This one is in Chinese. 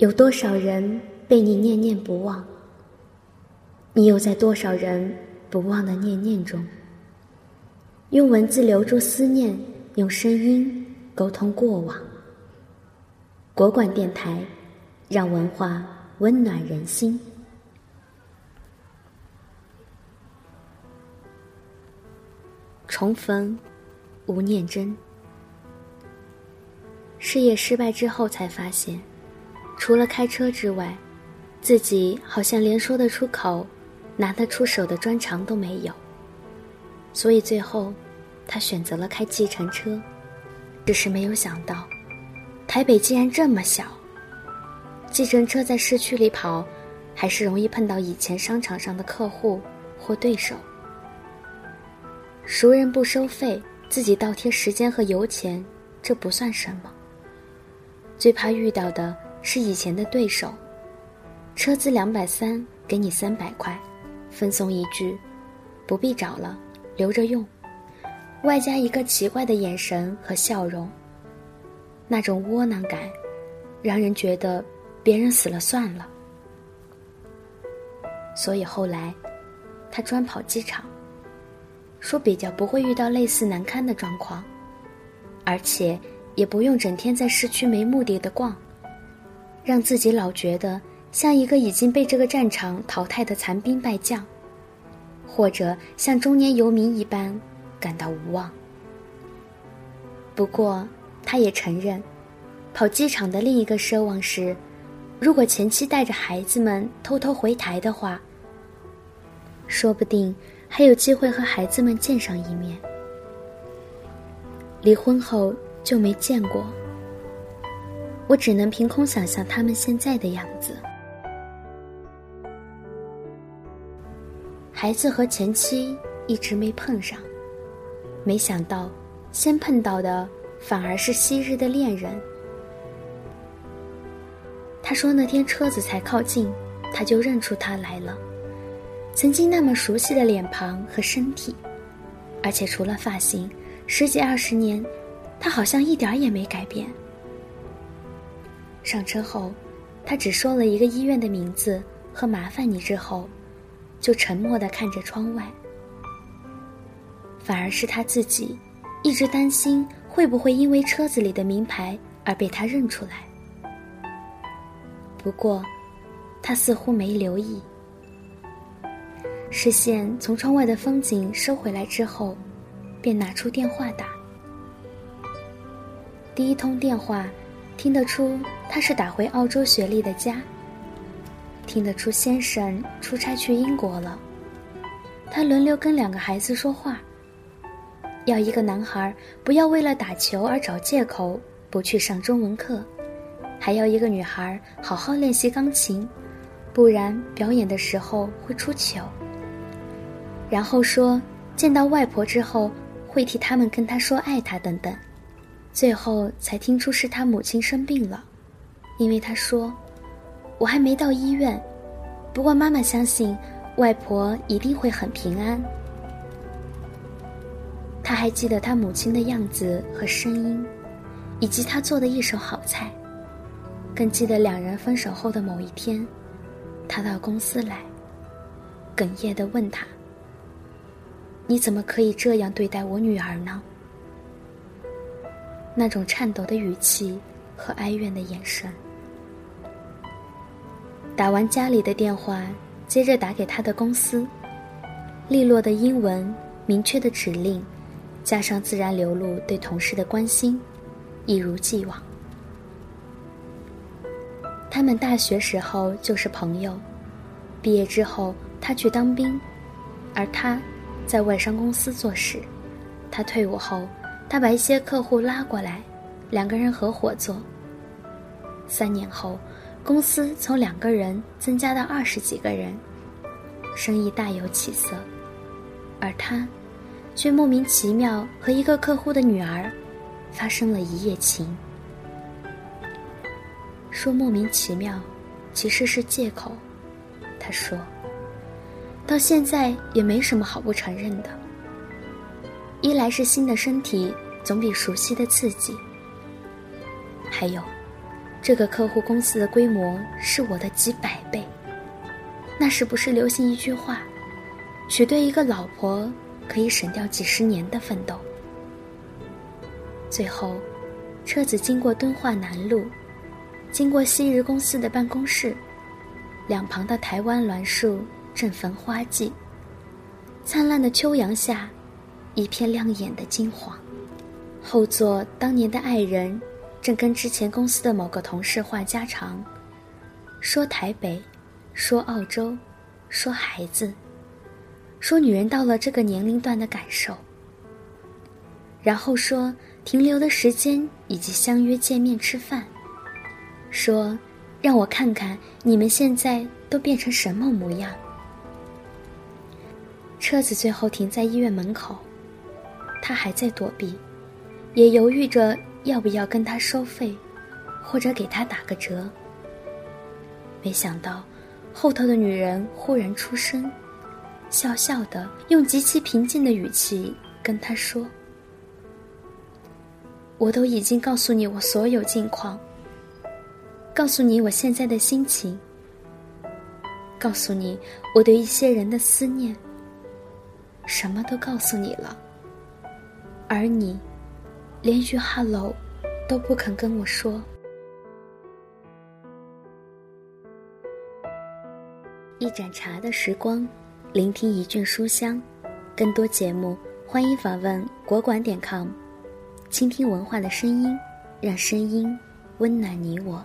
有多少人被你念念不忘？你又在多少人不忘的念念中？用文字留住思念，用声音沟通过往。国馆电台，让文化温暖人心。重逢，吴念真。事业失败之后，才发现。除了开车之外，自己好像连说得出口、拿得出手的专长都没有。所以最后，他选择了开计程车。只是没有想到，台北竟然这么小。计程车在市区里跑，还是容易碰到以前商场上的客户或对手。熟人不收费，自己倒贴时间和油钱，这不算什么。最怕遇到的。是以前的对手，车资两百三，给你三百块，分送一句，不必找了，留着用，外加一个奇怪的眼神和笑容，那种窝囊感，让人觉得别人死了算了。所以后来，他专跑机场，说比较不会遇到类似难堪的状况，而且也不用整天在市区没目的的逛。让自己老觉得像一个已经被这个战场淘汰的残兵败将，或者像中年游民一般感到无望。不过，他也承认，跑机场的另一个奢望是，如果前妻带着孩子们偷偷回台的话，说不定还有机会和孩子们见上一面。离婚后就没见过。我只能凭空想象他们现在的样子。孩子和前妻一直没碰上，没想到先碰到的反而是昔日的恋人。他说那天车子才靠近，他就认出他来了，曾经那么熟悉的脸庞和身体，而且除了发型，十几二十年，他好像一点儿也没改变。上车后，他只说了一个医院的名字和“麻烦你”之后，就沉默地看着窗外。反而是他自己，一直担心会不会因为车子里的名牌而被他认出来。不过，他似乎没留意。视线从窗外的风景收回来之后，便拿出电话打。第一通电话。听得出他是打回澳洲学历的家。听得出先生出差去英国了。他轮流跟两个孩子说话。要一个男孩不要为了打球而找借口不去上中文课，还要一个女孩好好练习钢琴，不然表演的时候会出糗。然后说见到外婆之后会替他们跟她说爱她等等。最后才听出是他母亲生病了，因为他说：“我还没到医院，不过妈妈相信外婆一定会很平安。”他还记得他母亲的样子和声音，以及他做的一手好菜，更记得两人分手后的某一天，他到公司来，哽咽的问他：“你怎么可以这样对待我女儿呢？”那种颤抖的语气和哀怨的眼神。打完家里的电话，接着打给他的公司。利落的英文，明确的指令，加上自然流露对同事的关心，一如既往。他们大学时候就是朋友，毕业之后他去当兵，而他在外商公司做事。他退伍后。他把一些客户拉过来，两个人合伙做。三年后，公司从两个人增加到二十几个人，生意大有起色。而他，却莫名其妙和一个客户的女儿发生了一夜情。说莫名其妙，其实是借口。他说，到现在也没什么好不承认的。一来是新的身体总比熟悉的刺激，还有，这个客户公司的规模是我的几百倍。那是不是流行一句话：娶对一个老婆可以省掉几十年的奋斗？最后，车子经过敦化南路，经过昔日公司的办公室，两旁的台湾栾树正逢花季，灿烂的秋阳下，一片亮眼的金黄。后座当年的爱人，正跟之前公司的某个同事话家常，说台北。说澳洲，说孩子，说女人到了这个年龄段的感受，然后说停留的时间以及相约见面吃饭，说让我看看你们现在都变成什么模样。车子最后停在医院门口，他还在躲避，也犹豫着要不要跟他收费，或者给他打个折。没想到。后头的女人忽然出声，笑笑的，用极其平静的语气跟他说：“我都已经告诉你我所有近况，告诉你我现在的心情，告诉你我对一些人的思念，什么都告诉你了，而你，连句 ‘hello’ 都不肯跟我说。”一盏茶的时光，聆听一卷书香。更多节目，欢迎访问国馆点 com，倾听文化的声音，让声音温暖你我。